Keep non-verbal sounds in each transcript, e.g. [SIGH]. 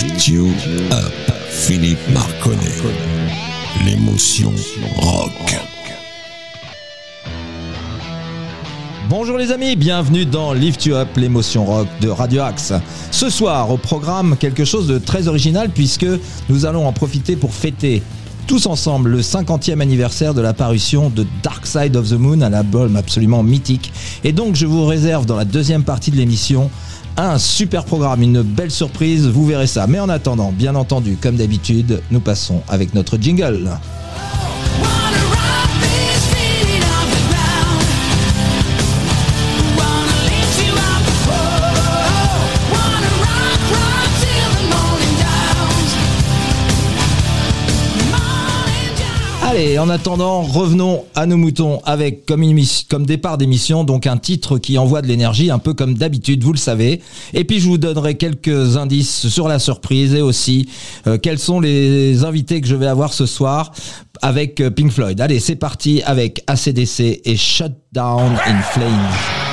You Up, Philippe Marconnet. L'émotion rock. Bonjour les amis, bienvenue dans Lift You Up, l'émotion rock de Radio Axe. Ce soir, au programme, quelque chose de très original puisque nous allons en profiter pour fêter tous ensemble le 50e anniversaire de la parution de Dark Side of the Moon, un album absolument mythique. Et donc je vous réserve dans la deuxième partie de l'émission un super programme, une belle surprise, vous verrez ça. Mais en attendant, bien entendu, comme d'habitude, nous passons avec notre jingle. Allez, en attendant, revenons à nos moutons avec comme, départ d'émission, donc un titre qui envoie de l'énergie, un peu comme d'habitude, vous le savez. Et puis je vous donnerai quelques indices sur la surprise et aussi euh, quels sont les invités que je vais avoir ce soir avec euh, Pink Floyd. Allez, c'est parti avec ACDC et Shut Down in Flames.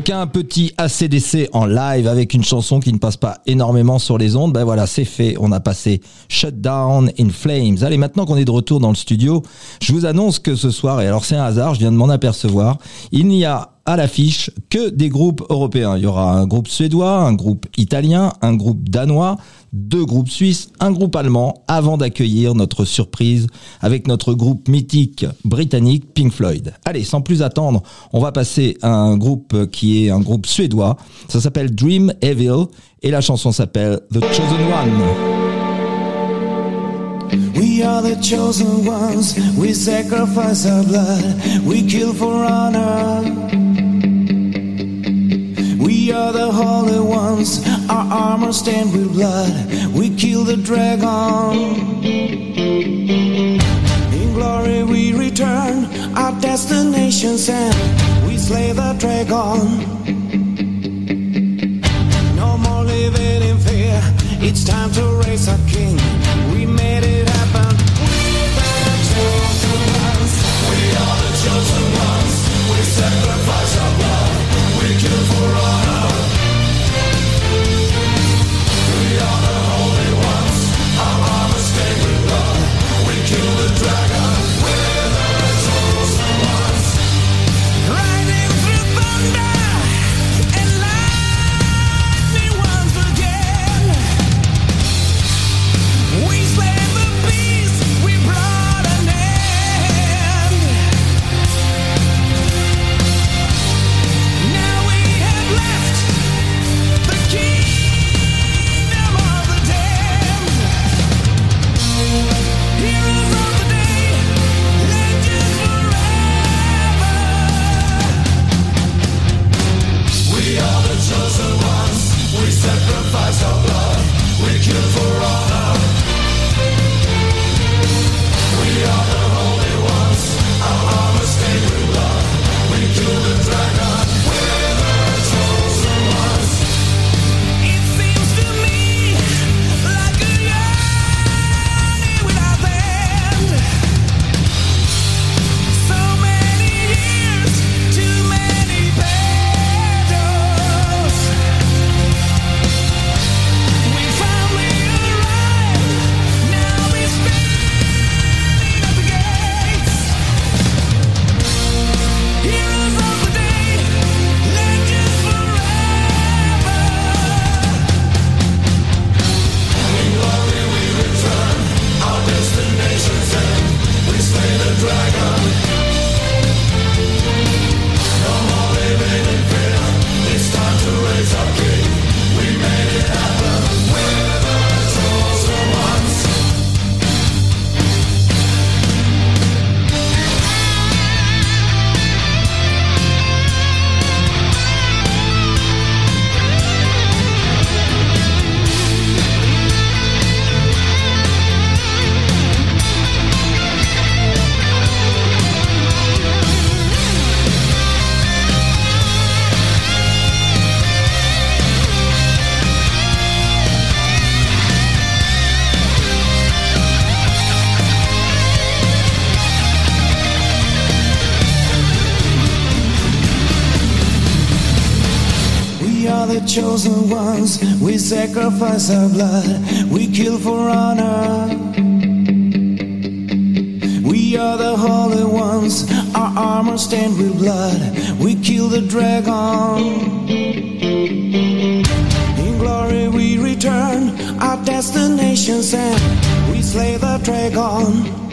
Qu'un petit ACDC en live avec une chanson qui ne passe pas énormément sur les ondes Ben voilà, c'est fait. On a passé Shut Down in Flames. Allez, maintenant qu'on est de retour dans le studio, je vous annonce que ce soir, et alors c'est un hasard, je viens de m'en apercevoir, il n'y a à l'affiche que des groupes européens. Il y aura un groupe suédois, un groupe italien, un groupe danois, deux groupes suisses, un groupe allemand, avant d'accueillir notre surprise avec notre groupe mythique britannique Pink Floyd. Allez, sans plus attendre, on va passer à un groupe qui est un groupe suédois. Ça s'appelle Dream Evil et la chanson s'appelle The Chosen One. We are the chosen ones, we sacrifice our blood, we kill for honor. We are the holy ones, our armor stained with blood, we kill the dragon. In glory we return, our destination's end, we slay the dragon. Chosen ones. We sacrifice our blood. We kill for honor. We are the holy ones. Our armor stained with blood. We kill the dragon. In glory we return. Our destination's end. We slay the dragon.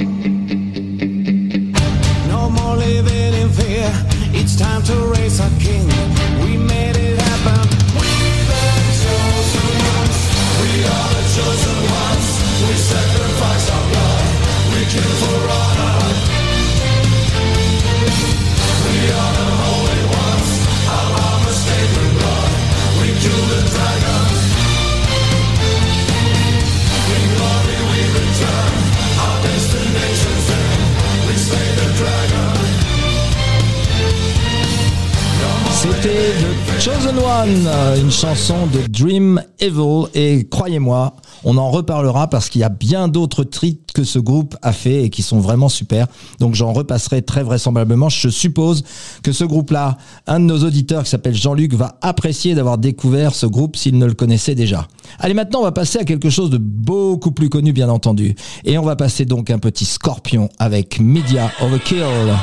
Chosen One, euh, une chanson de Dream Evil. Et croyez-moi, on en reparlera parce qu'il y a bien d'autres titres que ce groupe a fait et qui sont vraiment super. Donc j'en repasserai très vraisemblablement. Je suppose que ce groupe-là, un de nos auditeurs qui s'appelle Jean-Luc va apprécier d'avoir découvert ce groupe s'il ne le connaissait déjà. Allez, maintenant on va passer à quelque chose de beaucoup plus connu bien entendu. Et on va passer donc un petit scorpion avec Media Overkill.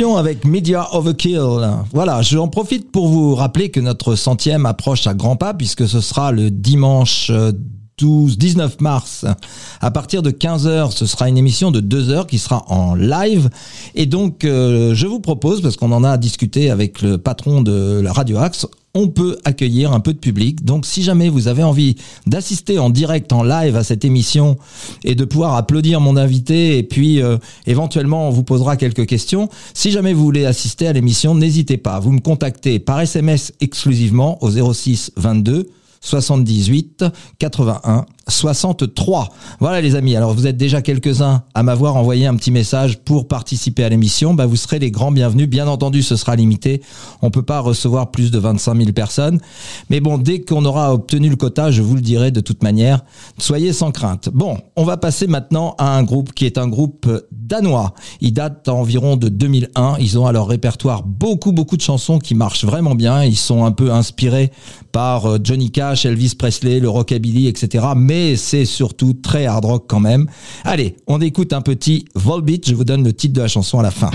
Avec Media Overkill. Voilà, j'en profite pour vous rappeler que notre centième approche à grands pas puisque ce sera le dimanche euh, 12, 19 mars. À partir de 15h, ce sera une émission de 2 heures qui sera en live. Et donc, euh, je vous propose, parce qu'on en a discuté avec le patron de la Radio Axe, on peut accueillir un peu de public. Donc, si jamais vous avez envie d'assister en direct, en live à cette émission et de pouvoir applaudir mon invité et puis euh, éventuellement on vous posera quelques questions. Si jamais vous voulez assister à l'émission, n'hésitez pas. Vous me contactez par SMS exclusivement au 06 22 78 81 63. Voilà les amis, alors vous êtes déjà quelques-uns à m'avoir envoyé un petit message pour participer à l'émission, bah vous serez les grands bienvenus. Bien entendu, ce sera limité. On peut pas recevoir plus de 25 000 personnes. Mais bon, dès qu'on aura obtenu le quota, je vous le dirai de toute manière. Soyez sans crainte. Bon, on va passer maintenant à un groupe qui est un groupe danois. Il date environ de 2001. Ils ont à leur répertoire beaucoup, beaucoup de chansons qui marchent vraiment bien. Ils sont un peu inspirés par euh, Johnny Cash, Elvis Presley, le rockabilly, etc. Mais c'est surtout très hard rock quand même. Allez, on écoute un petit Volbeat. Je vous donne le titre de la chanson à la fin.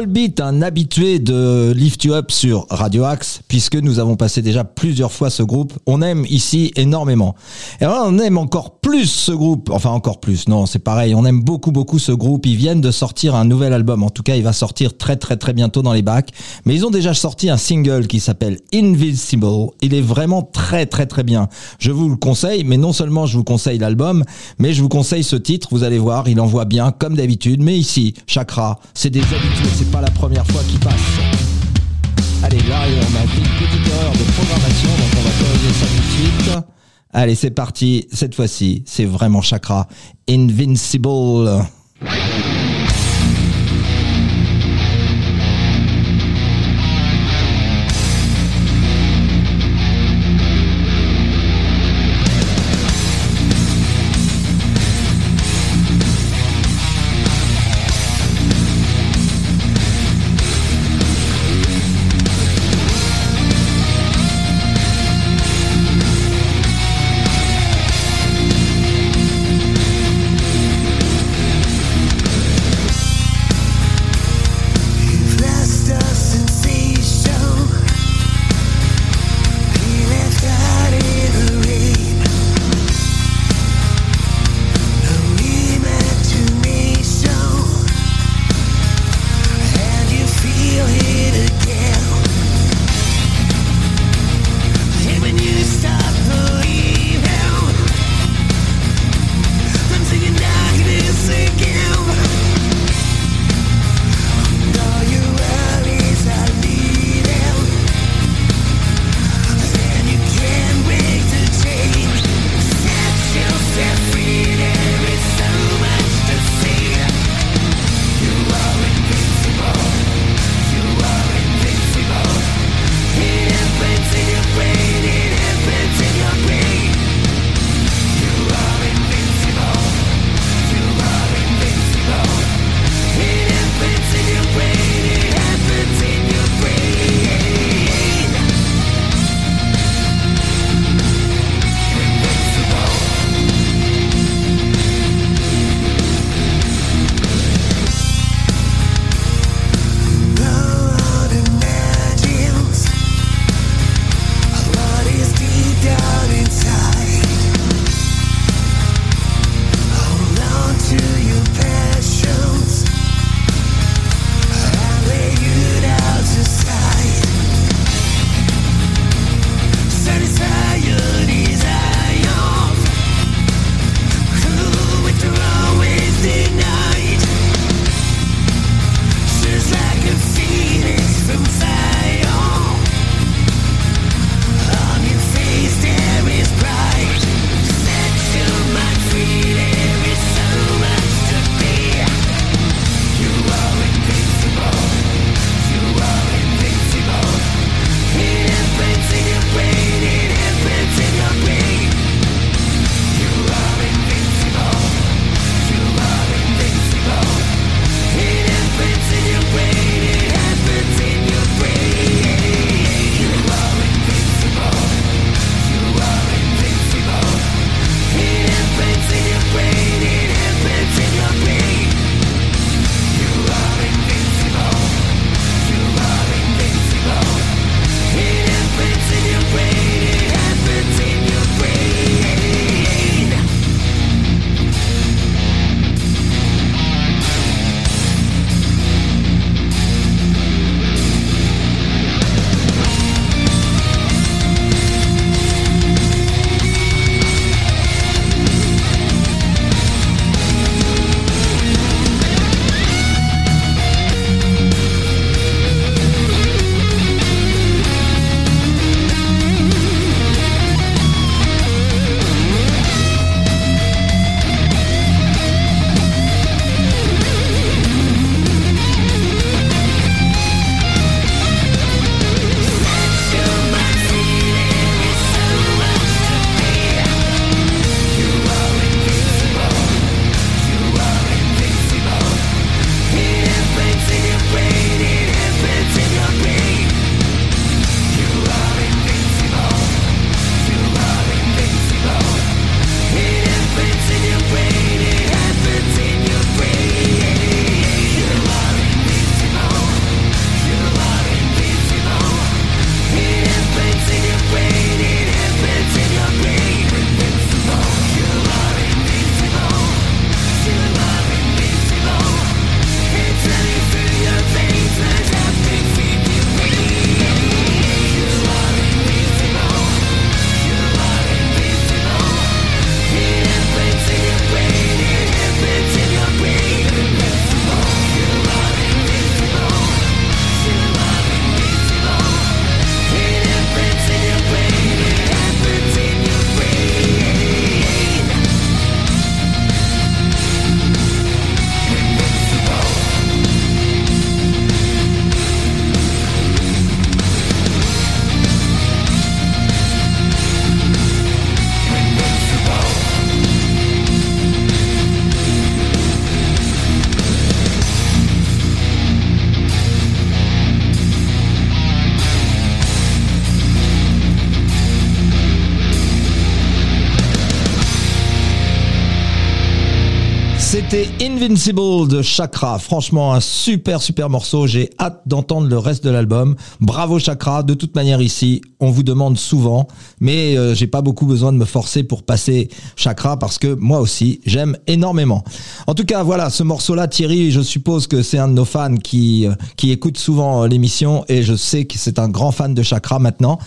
Volbeat, un habitué de Lift You Up sur Radio Axe, puisque nous avons passé déjà plusieurs fois ce groupe. On aime ici énormément. Et on aime encore plus ce groupe. Enfin, encore plus. Non, c'est pareil. On aime beaucoup, beaucoup ce groupe. Ils viennent de sortir un nouvel album. En tout cas, il va sortir très, très, très bientôt dans les bacs. Mais ils ont déjà sorti un single qui s'appelle Invisible. Il est vraiment très, très, très bien. Je vous le conseille, mais non seulement je vous conseille l'album, mais je vous conseille ce titre. Vous allez voir, il envoie bien, comme d'habitude. Mais ici, Chakra, c'est des habitués. Pas la première fois qu'il passe. Allez, là, on a fait une petite erreur de programmation, donc on va corriger ça tout de suite. Allez, c'est parti. Cette fois-ci, c'est vraiment Chakra. Invincible. Invincible de Chakra. Franchement, un super, super morceau. J'ai hâte d'entendre le reste de l'album. Bravo Chakra. De toute manière, ici, on vous demande souvent, mais euh, j'ai pas beaucoup besoin de me forcer pour passer Chakra parce que moi aussi, j'aime énormément. En tout cas, voilà, ce morceau-là, Thierry, je suppose que c'est un de nos fans qui, euh, écoute souvent euh, l'émission et je sais que c'est un grand fan de Chakra maintenant.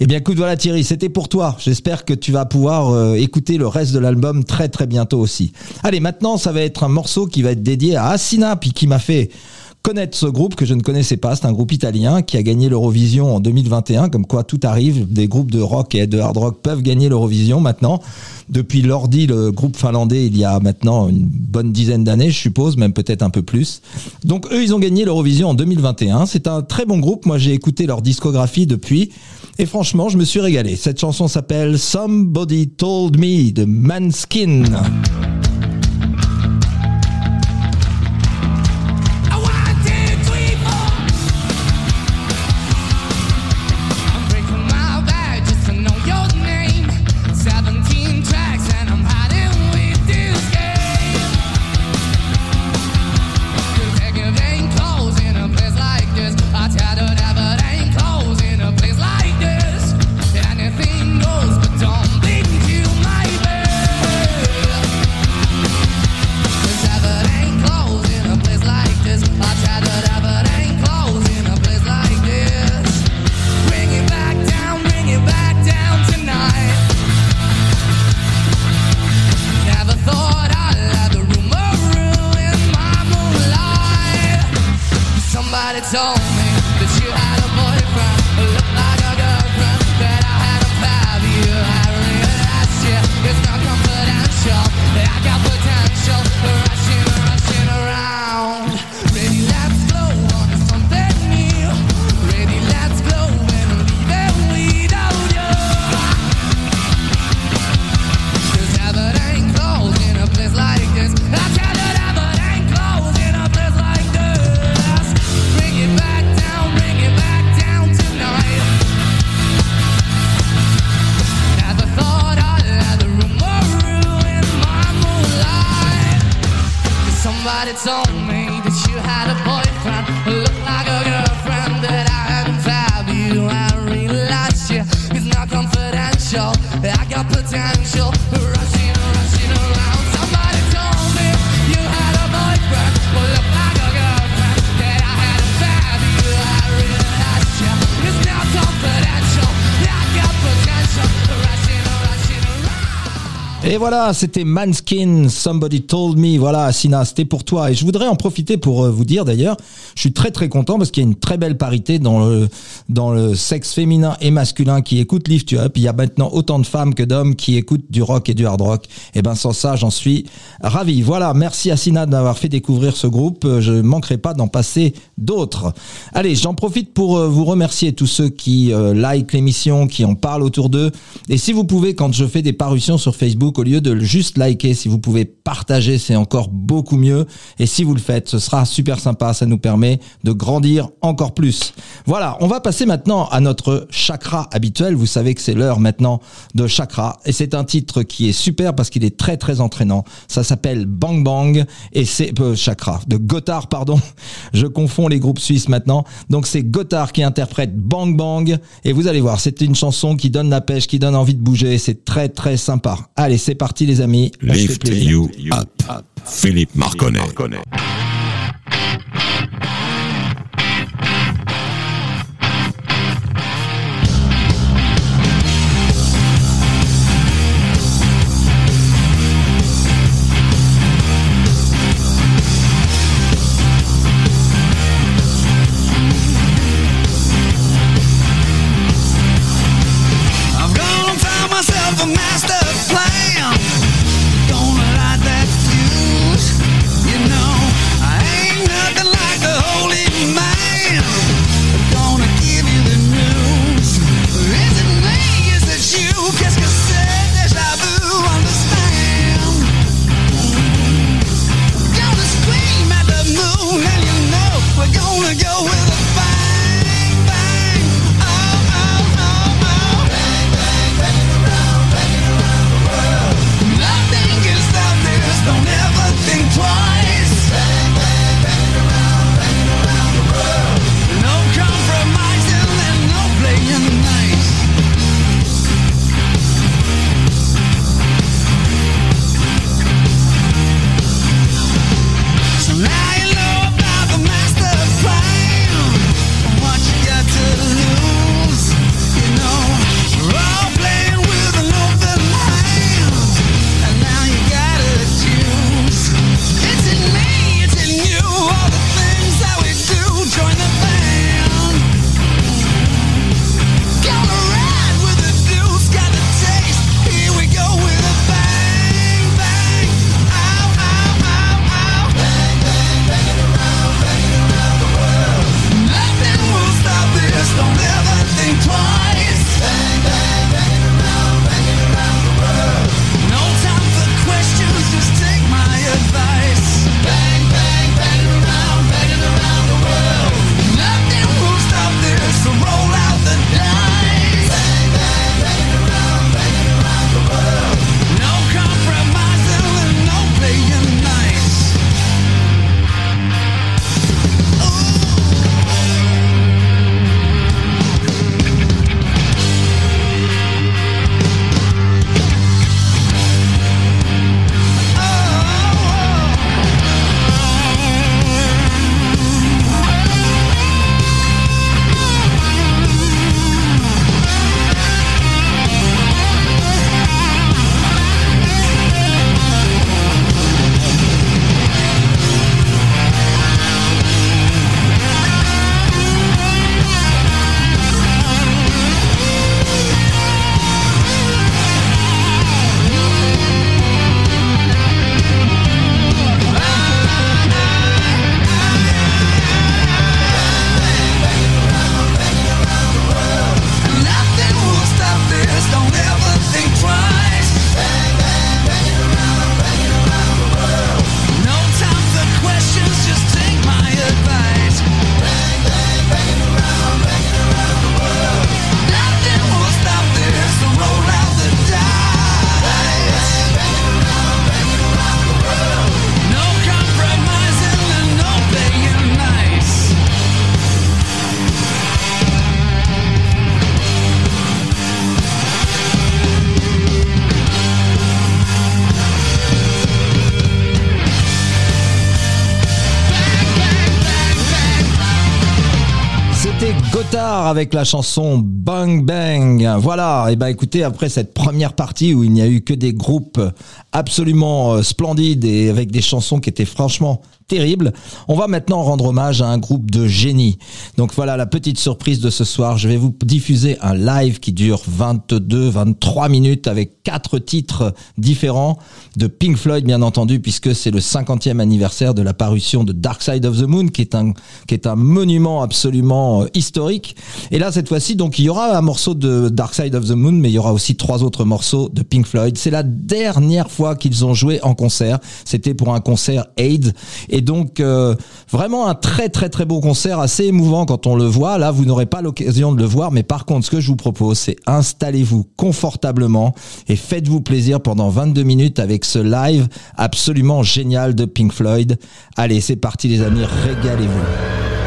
Eh bien, écoute, voilà Thierry, c'était pour toi. J'espère que tu vas pouvoir écouter le reste de l'album très, très bientôt aussi. Allez, maintenant, ça va être un morceau qui va être dédié à Assina, puis qui m'a fait connaître ce groupe que je ne connaissais pas. C'est un groupe italien qui a gagné l'Eurovision en 2021. Comme quoi, tout arrive. Des groupes de rock et de hard rock peuvent gagner l'Eurovision maintenant. Depuis Lordi, le groupe finlandais, il y a maintenant une bonne dizaine d'années, je suppose, même peut-être un peu plus. Donc eux, ils ont gagné l'Eurovision en 2021. C'est un très bon groupe. Moi, j'ai écouté leur discographie depuis. Et franchement, je me suis régalé. Cette chanson s'appelle Somebody Told Me de Manskin. Voilà, c'était Manskin, Somebody Told Me. Voilà, Sina, c'était pour toi. Et je voudrais en profiter pour euh, vous dire d'ailleurs, je suis très très content parce qu'il y a une très belle parité dans le dans le sexe féminin et masculin qui écoute Lift You Up. Il y a maintenant autant de femmes que d'hommes qui écoutent du rock et du hard rock. Et ben sans ça, j'en suis ravi. Voilà, merci à Sina d'avoir fait découvrir ce groupe. Euh, Je ne manquerai pas d'en passer d'autres. Allez, j'en profite pour euh, vous remercier tous ceux qui euh, like l'émission, qui en parlent autour d'eux. Et si vous pouvez, quand je fais des parutions sur Facebook, au lieu de juste liker, si vous pouvez partager, c'est encore beaucoup mieux. Et si vous le faites, ce sera super sympa. Ça nous permet de grandir encore plus. Voilà, on va passer maintenant à notre chakra habituel. Vous savez que c'est l'heure maintenant de chakra. Et c'est un titre qui est super parce qu'il est très très entraînant. Ça s'appelle Bang Bang et c'est euh, chakra de Gotthard, pardon. [LAUGHS] Je confonds les groupes suisses maintenant. Donc c'est Gotthard qui interprète Bang Bang et vous allez voir, c'est une chanson qui donne la pêche, qui donne envie de bouger. C'est très très sympa. Allez, c'est parti les amis. Lift you up. Philippe Marconnet. I'm avec la chanson Bang Bang. Voilà, et ben écoutez, après cette première partie où il n'y a eu que des groupes absolument euh, splendides et avec des chansons qui étaient franchement terribles, on va maintenant rendre hommage à un groupe de génies. Donc voilà la petite surprise de ce soir, je vais vous diffuser un live qui dure 22 23 minutes avec quatre titres différents de Pink Floyd bien entendu puisque c'est le 50e anniversaire de la parution de Dark Side of the Moon qui est un qui est un monument absolument euh, historique. Et là cette fois-ci donc il y aura un morceau de Dark Side of the Moon mais il y aura aussi trois autres morceaux de Pink Floyd. C'est la dernière fois qu'ils ont joué en concert. C'était pour un concert AIDS et donc euh, vraiment un très très très beau concert assez émouvant quand on le voit. Là vous n'aurez pas l'occasion de le voir mais par contre ce que je vous propose c'est installez-vous confortablement et faites-vous plaisir pendant 22 minutes avec ce live absolument génial de Pink Floyd. Allez, c'est parti les amis, régalez-vous.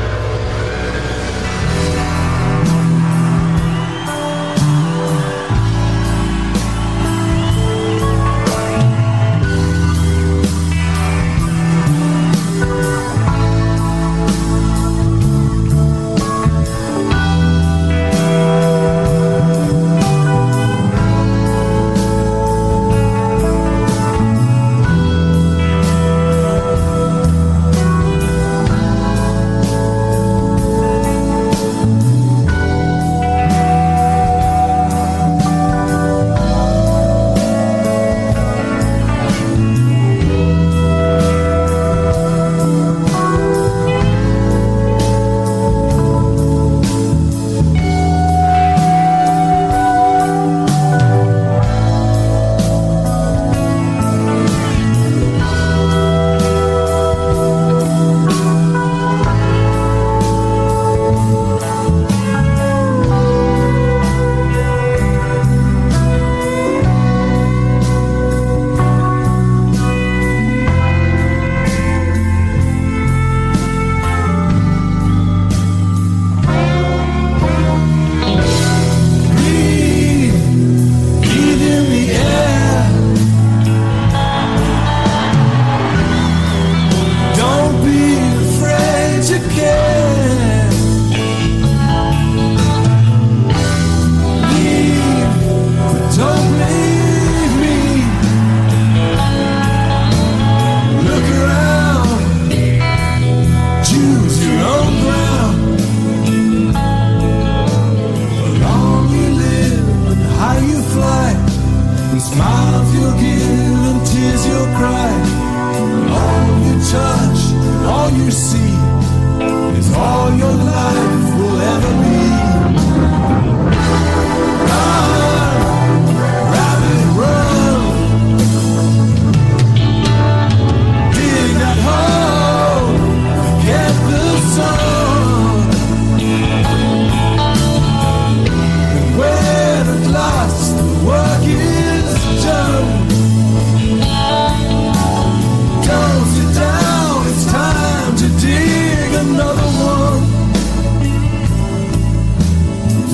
Another one.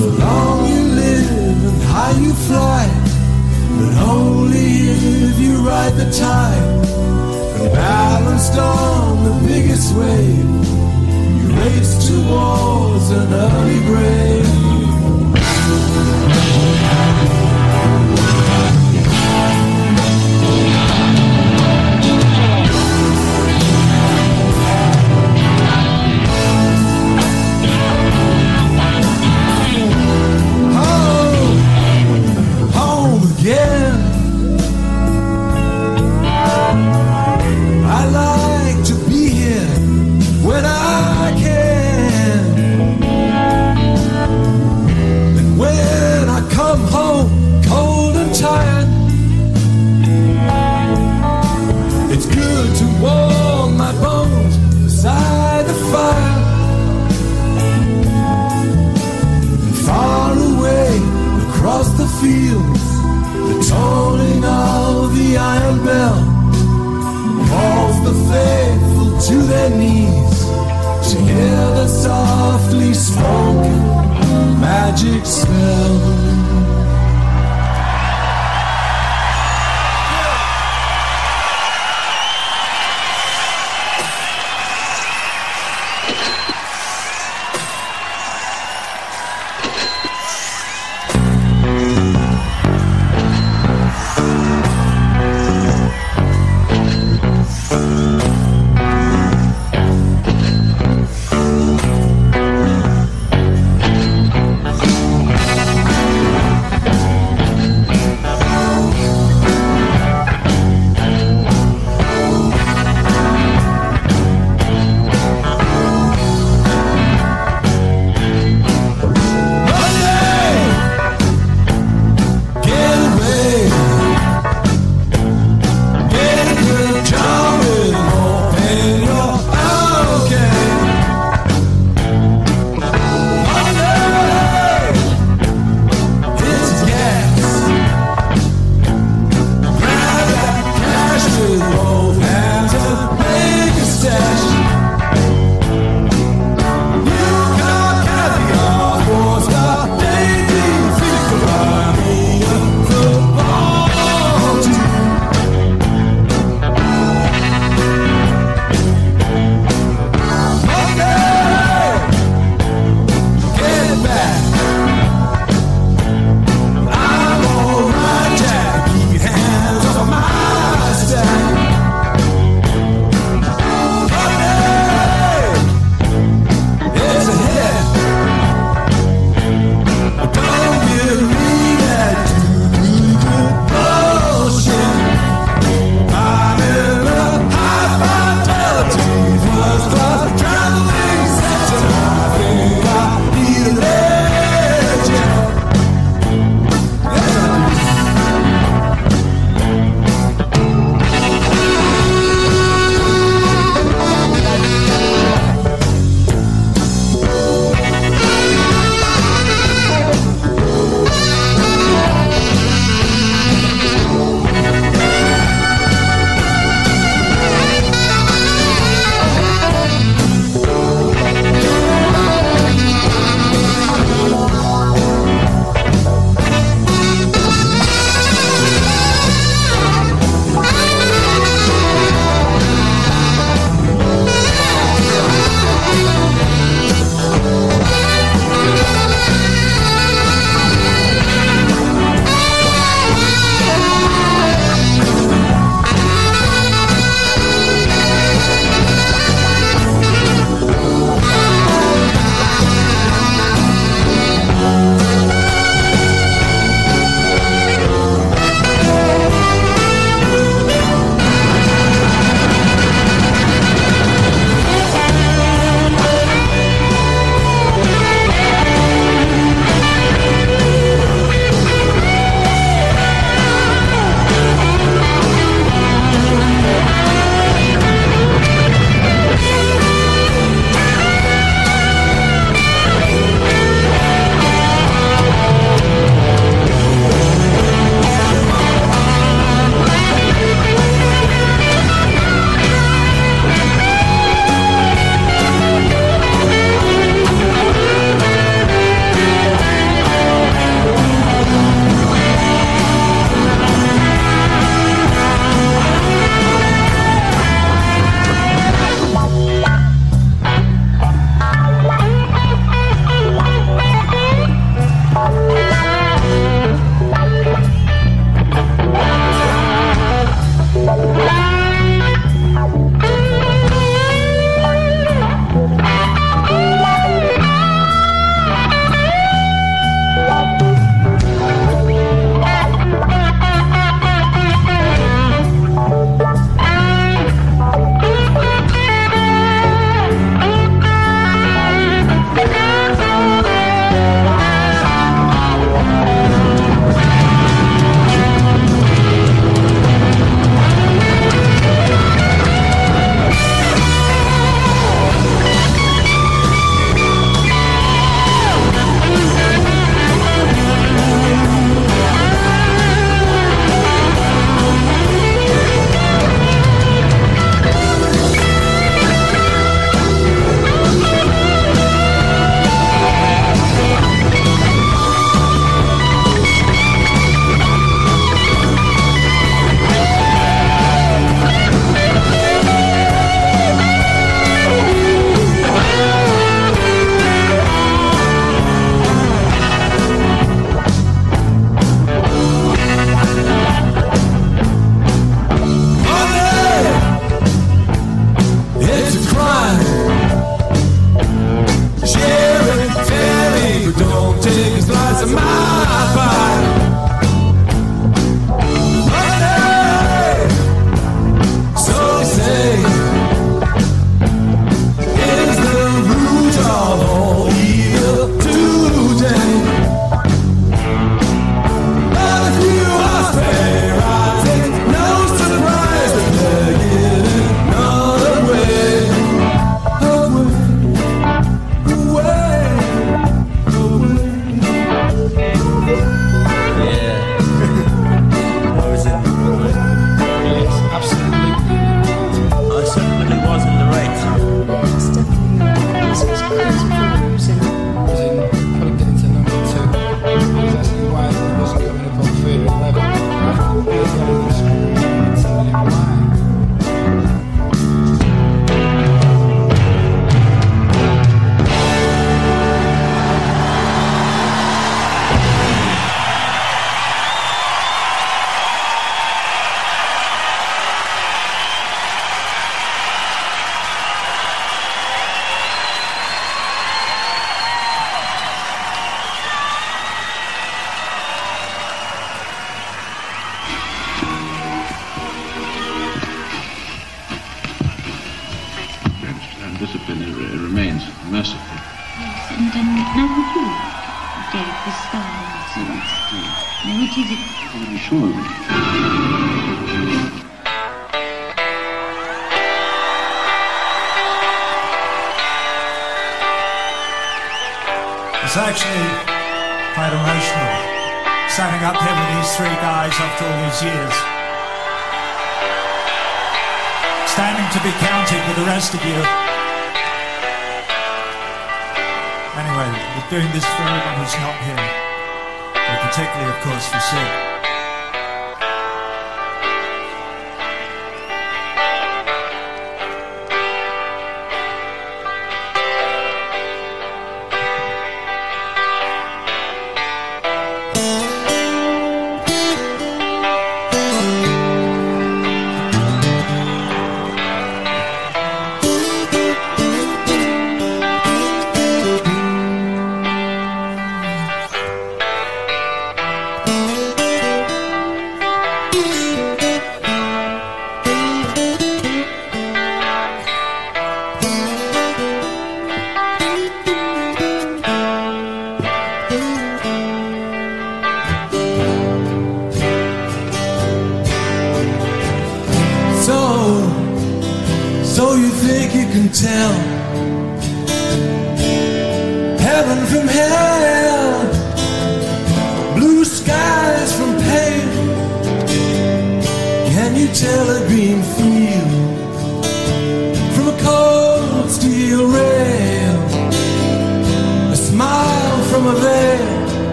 The long you live and high you fly, but only if you ride the tide and balanced on the biggest wave. You race towards an early grave.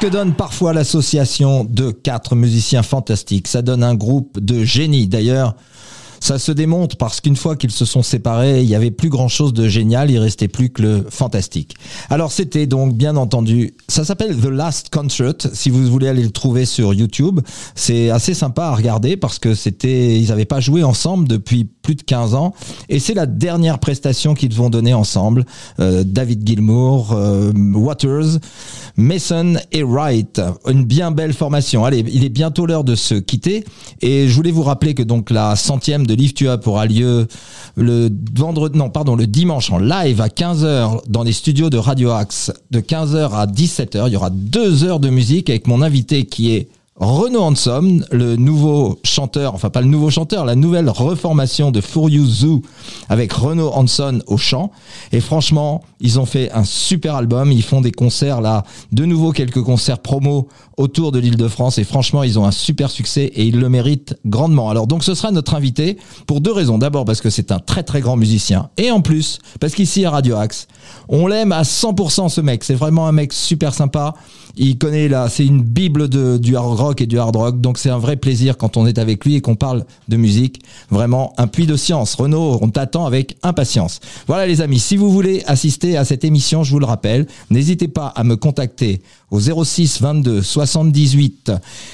Ce que donne parfois l'association de quatre musiciens fantastiques. Ça donne un groupe de génies. D'ailleurs, ça se démontre parce qu'une fois qu'ils se sont séparés, il y avait plus grand chose de génial, il restait plus que le fantastique. Alors c'était donc bien entendu, ça s'appelle The Last Concert, si vous voulez aller le trouver sur YouTube. C'est assez sympa à regarder parce que c'était, ils n'avaient pas joué ensemble depuis plus de 15 ans et c'est la dernière prestation qu'ils vont donner ensemble. Euh, David Gilmour, euh, Waters, Mason et Wright. Une bien belle formation. Allez, il est bientôt l'heure de se quitter et je voulais vous rappeler que donc la centième de You Up aura lieu le vendredi, non, pardon, le dimanche en live à 15h dans les studios de Radio Axe. De 15h à 17h, il y aura deux heures de musique avec mon invité qui est Renaud Hanson, le nouveau chanteur, enfin pas le nouveau chanteur, la nouvelle reformation de Furious Zoo avec Renaud Hanson au chant. Et franchement, ils ont fait un super album. Ils font des concerts là, de nouveau quelques concerts promo autour de l'île de France. Et franchement, ils ont un super succès et ils le méritent grandement. Alors donc ce sera notre invité pour deux raisons. D'abord parce que c'est un très très grand musicien. Et en plus, parce qu'ici à Radio Axe, on l'aime à 100% ce mec. C'est vraiment un mec super sympa. Il connaît là, c'est une bible du hard rock et du hard rock. Donc c'est un vrai plaisir quand on est avec lui et qu'on parle de musique. Vraiment un puits de science. Renaud, on t'attend avec impatience. Voilà les amis, si vous voulez assister à cette émission, je vous le rappelle, n'hésitez pas à me contacter au 06 22 78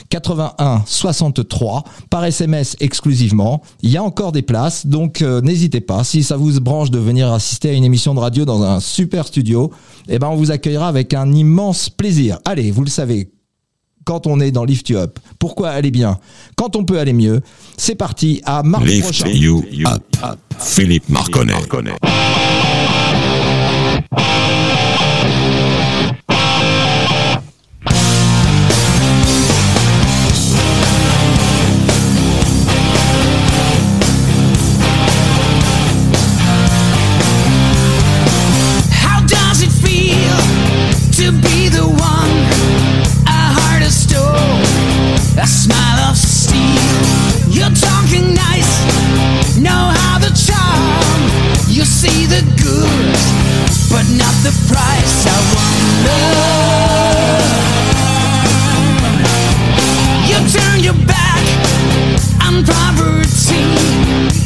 81 63 par SMS exclusivement. Il y a encore des places, donc euh, n'hésitez pas. Si ça vous branche de venir assister à une émission de radio dans un super studio, eh ben on vous accueillera avec un immense plaisir. Allez, vous le savez, quand on est dans Lift You Up. Pourquoi aller bien? Quand on peut aller mieux. C'est parti à mardi Lift prochain. you up. Philippe Marconnet. How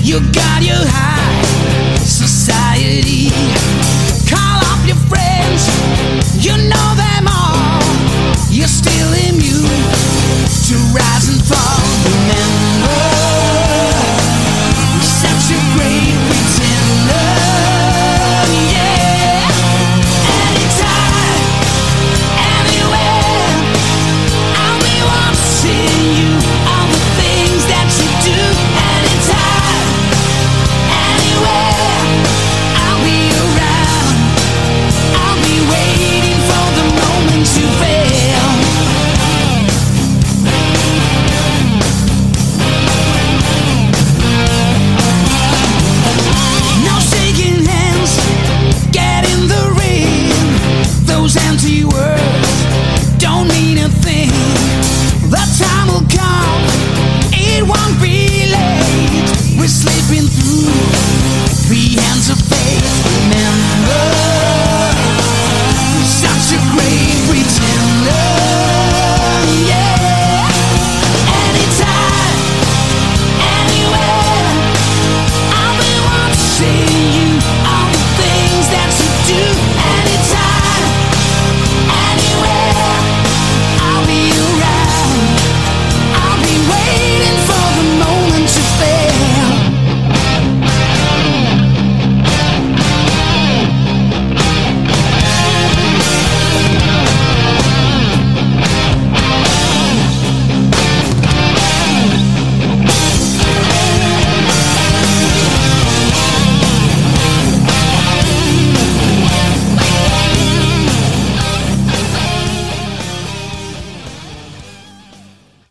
You got your high society.